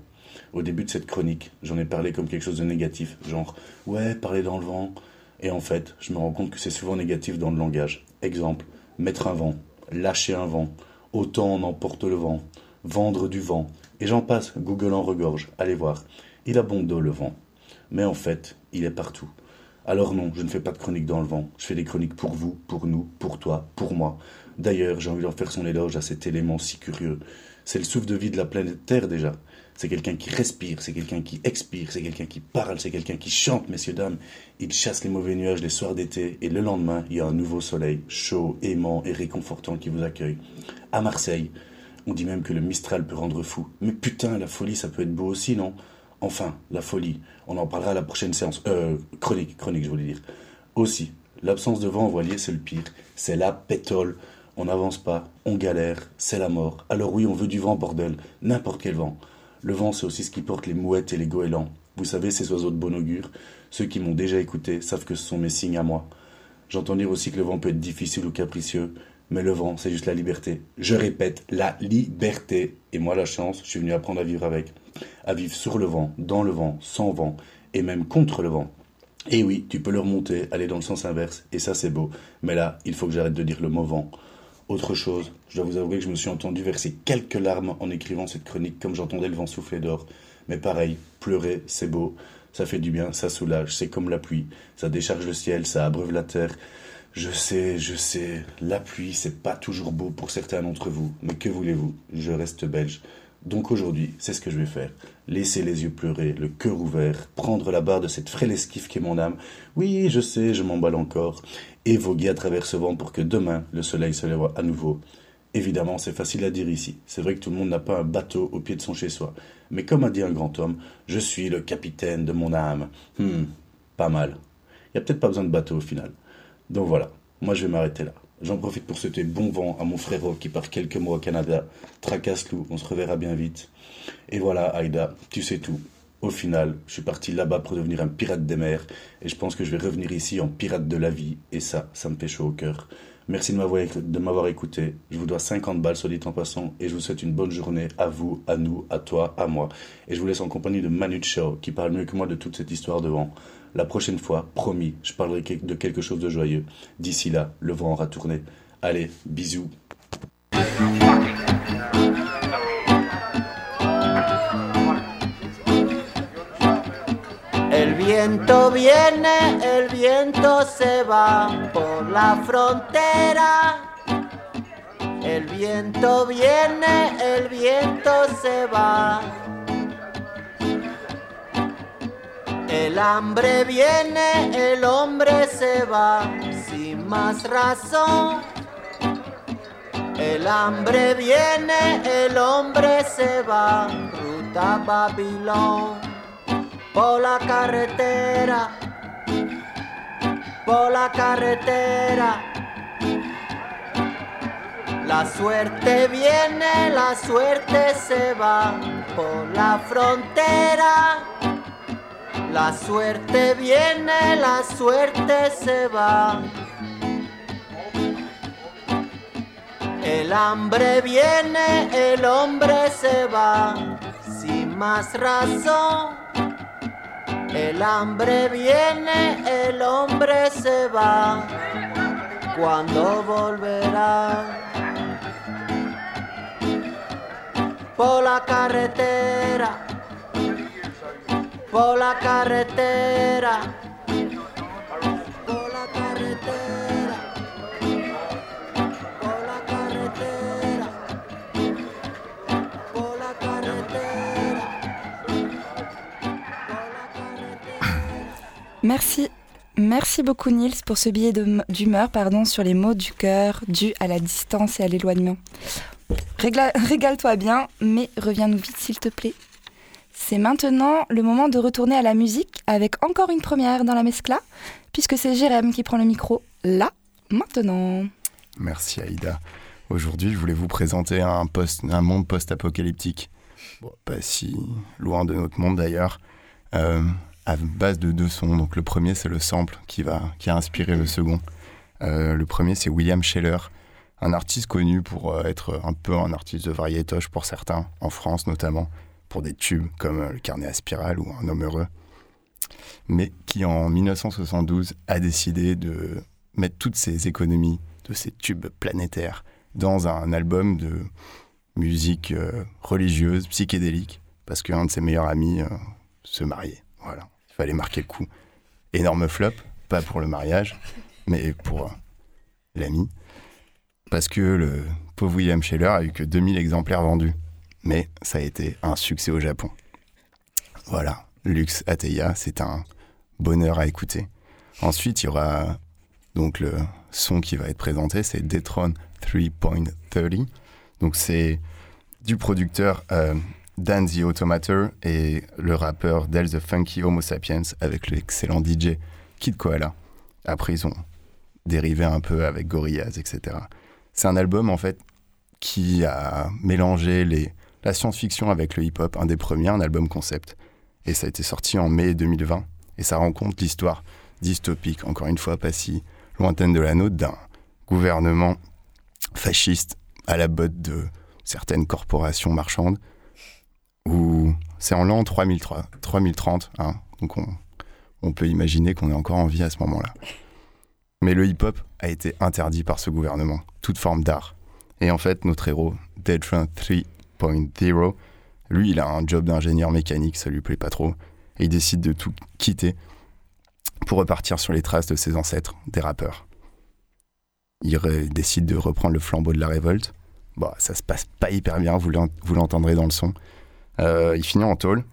Au début de cette chronique, j'en ai parlé comme quelque chose de négatif, genre ouais, parler dans le vent. Et en fait, je me rends compte que c'est souvent négatif dans le langage. Exemple, mettre un vent, lâcher un vent, autant on emporte le vent, vendre du vent. Et j'en passe, Google en regorge, allez voir. Il a bon dos le vent. Mais en fait, il est partout. Alors non, je ne fais pas de chronique dans le vent. Je fais des chroniques pour vous, pour nous, pour toi, pour moi. D'ailleurs, j'ai envie d'en faire son éloge à cet élément si curieux. C'est le souffle de vie de la planète Terre déjà. C'est quelqu'un qui respire, c'est quelqu'un qui expire, c'est quelqu'un qui parle, c'est quelqu'un qui chante, messieurs, dames. Il chasse les mauvais nuages les soirs d'été et le lendemain, il y a un nouveau soleil, chaud, aimant et réconfortant qui vous accueille. À Marseille, on dit même que le Mistral peut rendre fou. Mais putain, la folie, ça peut être beau aussi, non? Enfin, la folie. On en parlera à la prochaine séance. Euh, chronique, chronique, je voulais dire. Aussi, l'absence de vent en voilier, c'est le pire. C'est la pétole. On n'avance pas, on galère, c'est la mort. Alors oui, on veut du vent, bordel. N'importe quel vent. Le vent, c'est aussi ce qui porte les mouettes et les goélands. Vous savez, ces oiseaux de bon augure. Ceux qui m'ont déjà écouté savent que ce sont mes signes à moi. J'entends dire aussi que le vent peut être difficile ou capricieux, mais le vent, c'est juste la liberté. Je répète, la liberté. Et moi, la chance, je suis venu apprendre à vivre avec. À vivre sur le vent, dans le vent, sans vent, et même contre le vent. Et oui, tu peux le remonter, aller dans le sens inverse, et ça c'est beau. Mais là, il faut que j'arrête de dire le mot vent. Autre chose, je dois vous avouer que je me suis entendu verser quelques larmes en écrivant cette chronique comme j'entendais le vent souffler d'or. Mais pareil, pleurer, c'est beau, ça fait du bien, ça soulage, c'est comme la pluie, ça décharge le ciel, ça abreuve la terre. Je sais, je sais, la pluie, c'est pas toujours beau pour certains d'entre vous, mais que voulez-vous, je reste belge. Donc aujourd'hui, c'est ce que je vais faire. Laisser les yeux pleurer, le cœur ouvert, prendre la barre de cette frêle esquive qui est mon âme. Oui, je sais, je m'emballe encore. Et voguer à travers ce vent pour que demain, le soleil se lève à nouveau. Évidemment, c'est facile à dire ici. C'est vrai que tout le monde n'a pas un bateau au pied de son chez-soi. Mais comme a dit un grand homme, je suis le capitaine de mon âme. Hum, pas mal. Il n'y a peut-être pas besoin de bateau au final. Donc voilà, moi je vais m'arrêter là. J'en profite pour souhaiter bon vent à mon frérot qui part quelques mois au Canada. Tracasse-loup, on se reverra bien vite. Et voilà, Aïda, tu sais tout. Au final, je suis parti là-bas pour devenir un pirate des mers, et je pense que je vais revenir ici en pirate de la vie, et ça, ça me fait chaud au cœur. Merci de m'avoir, écouté. Je vous dois 50 balles, soit en passant, et je vous souhaite une bonne journée à vous, à nous, à toi, à moi. Et je vous laisse en compagnie de Manu Chao, qui parle mieux que moi de toute cette histoire de vent. La prochaine fois, promis, je parlerai de quelque chose de joyeux. D'ici là, le vent aura tourné. Allez, bisous. El viento viene, el viento se va por la frontera. El viento viene, el viento se va. El hambre viene, el hombre se va, sin más razón. El hambre viene, el hombre se va, ruta Babilón, por la carretera, por la carretera. La suerte viene, la suerte se va, por la frontera. La suerte viene, la suerte se va. El hambre viene, el hombre se va, sin más razón. El hambre viene, el hombre se va. ¿Cuándo volverá? Por la carretera la Merci. Merci beaucoup Nils pour ce billet d'humeur pardon, sur les mots du cœur dus à la distance et à l'éloignement. Régale-toi bien, mais reviens-nous vite s'il te plaît. C'est maintenant le moment de retourner à la musique avec encore une première dans la Mescla, puisque c'est Jérém qui prend le micro là, maintenant. Merci Aïda. Aujourd'hui, je voulais vous présenter un, monde post-apocalyptique. Pas si loin de notre monde d'ailleurs. Euh, à base de deux sons. Donc le premier, c'est le sample qui, va, qui a inspiré le second. Euh, le premier, c'est William Scheller, un artiste connu pour euh, être un peu un artiste de variétoche pour certains, en France notamment, pour des tubes comme euh, Le Carnet à spirale ou Un homme heureux. Mais qui en 1972 a décidé de mettre toutes ses économies de ces tubes planétaires dans un album de musique euh, religieuse, psychédélique, parce qu'un de ses meilleurs amis euh, se mariait. Il fallait marquer le coup. Énorme flop, pas pour le mariage, mais pour l'ami, parce que le pauvre William Scheller a eu que 2000 exemplaires vendus, mais ça a été un succès au Japon. Voilà, Lux Ateya, c'est un bonheur à écouter. Ensuite, il y aura donc le son qui va être présenté, c'est Detron 3.30. Donc c'est du producteur euh, Dan the Automator et le rappeur Del the Funky Homo Sapiens avec l'excellent DJ Kid Koala. Après, ils ont dérivé un peu avec Gorillaz, etc. C'est un album en fait qui a mélangé les, la science-fiction avec le hip-hop, un des premiers, un album concept. Et ça a été sorti en mai 2020. Et ça rencontre l'histoire dystopique, encore une fois pas si lointaine de la nôtre, d'un gouvernement fasciste à la botte de certaines corporations marchandes, où c'est en l'an 3030, hein. donc on, peut imaginer qu'on est encore en vie à ce moment-là. Mais le hip-hop a été interdit par ce gouvernement, toute forme d'art. Et en fait, notre héros, Dead 3, 2.0. Lui, il a un job d'ingénieur mécanique, ça lui plaît pas trop, et il décide de tout quitter pour repartir sur les traces de ses ancêtres, des rappeurs. Il décide de reprendre le flambeau de la révolte. Bon, ça se passe pas hyper bien, vous l'entendrez dans le son. Euh, il finit en tôle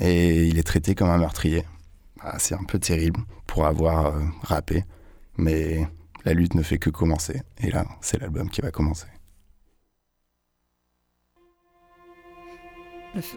et il est traité comme un meurtrier. Ah, c'est un peu terrible pour avoir euh, rappé, mais la lutte ne fait que commencer. Et là, c'est l'album qui va commencer. This.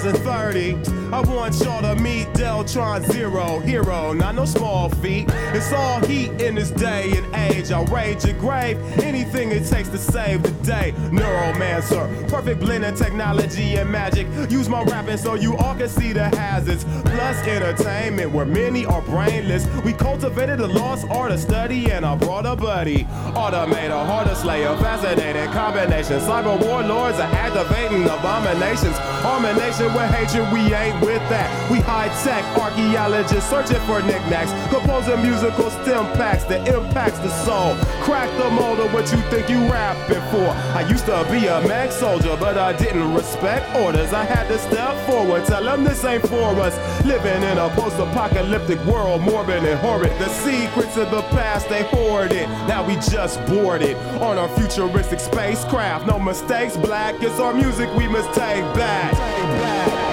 3030. I want y'all to meet Deltron Zero, hero, not no small feat. It's all heat in this day and age. I'll rage your grave, anything it takes to save the day. Neuromancer, perfect blend of technology and magic. Use my rapping so you all can see the hazards. Plus entertainment, where many are brainless. We cultivated a lost art of study and I brought a buddy. Automator, harder slayer, fascinating combination. Cyber warlords are activating abominations. Harmonation with hatred, we ain't with that. We high tech archaeologists searching for knickknacks. Composing musical stem packs that impacts the soul. Crack the mold of what you think you rapping for. I used to be a mag soldier, but I didn't respect orders. I had to step forward, tell them this ain't for us. Living in a post apocalyptic world, morbid and horrid. The secrets of the past, they hoarded. Now we just boarded on our futuristic spacecraft. No mistakes, black. It's our music we must take back. Yo,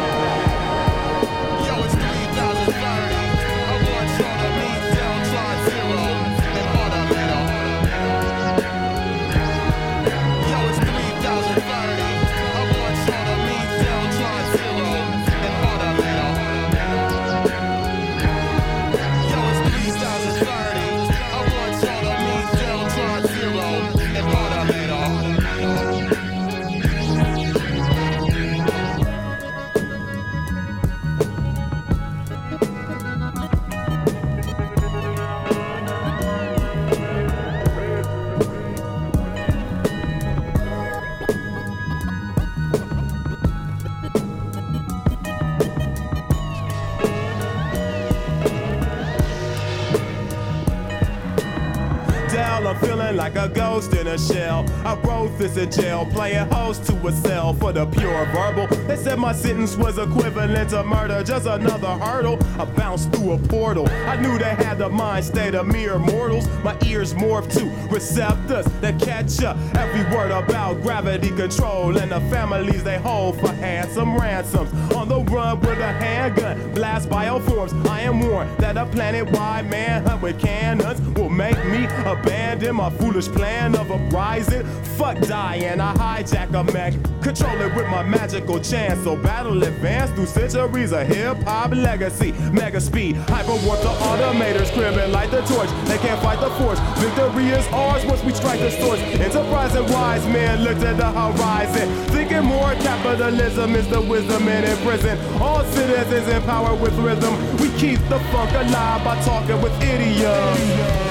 ghost in a shell. I wrote this in jail, playing host to a cell for the pure verbal. They said my sentence was equivalent to murder, just another hurdle. I bounced through a portal. I knew they had the mind state of mere mortals. My ears morphed to receptors that catch up every word about gravity control and the families they hold for handsome ransoms. On the run with a handgun, blast bioforms. I am warned that a planet-wide manhunt with cannons will make me abandon my foolish plan of uprising. Fuck dying, I hijack a mech, control it with my magical chance. So battle advance through centuries of hip hop legacy. Mega speed, hyper warp the automators, cribbing like the torch. They can't fight the force. Victory is ours once we strike the source. Enterprise and wise men looked at the horizon, thinking more capitalism is the wisdom in prison. All citizens empowered with rhythm. We keep the funk alive by talking with idioms.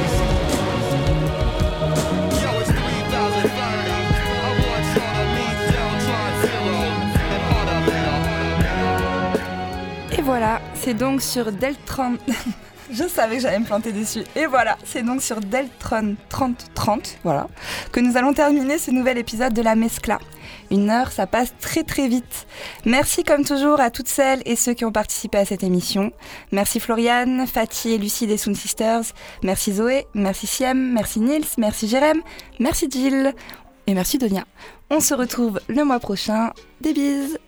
Voilà, c'est donc sur Deltron. Je savais que j'allais me planter dessus. Et voilà, c'est donc sur Deltron 3030, voilà, que nous allons terminer ce nouvel épisode de la Mescla. Une heure, ça passe très très vite. Merci comme toujours à toutes celles et ceux qui ont participé à cette émission. Merci Floriane, Fatih et Lucie des Sound Sisters. Merci Zoé, merci Siem, merci Nils, merci Jérém, merci Jill et merci Donia. On se retrouve le mois prochain. Des bises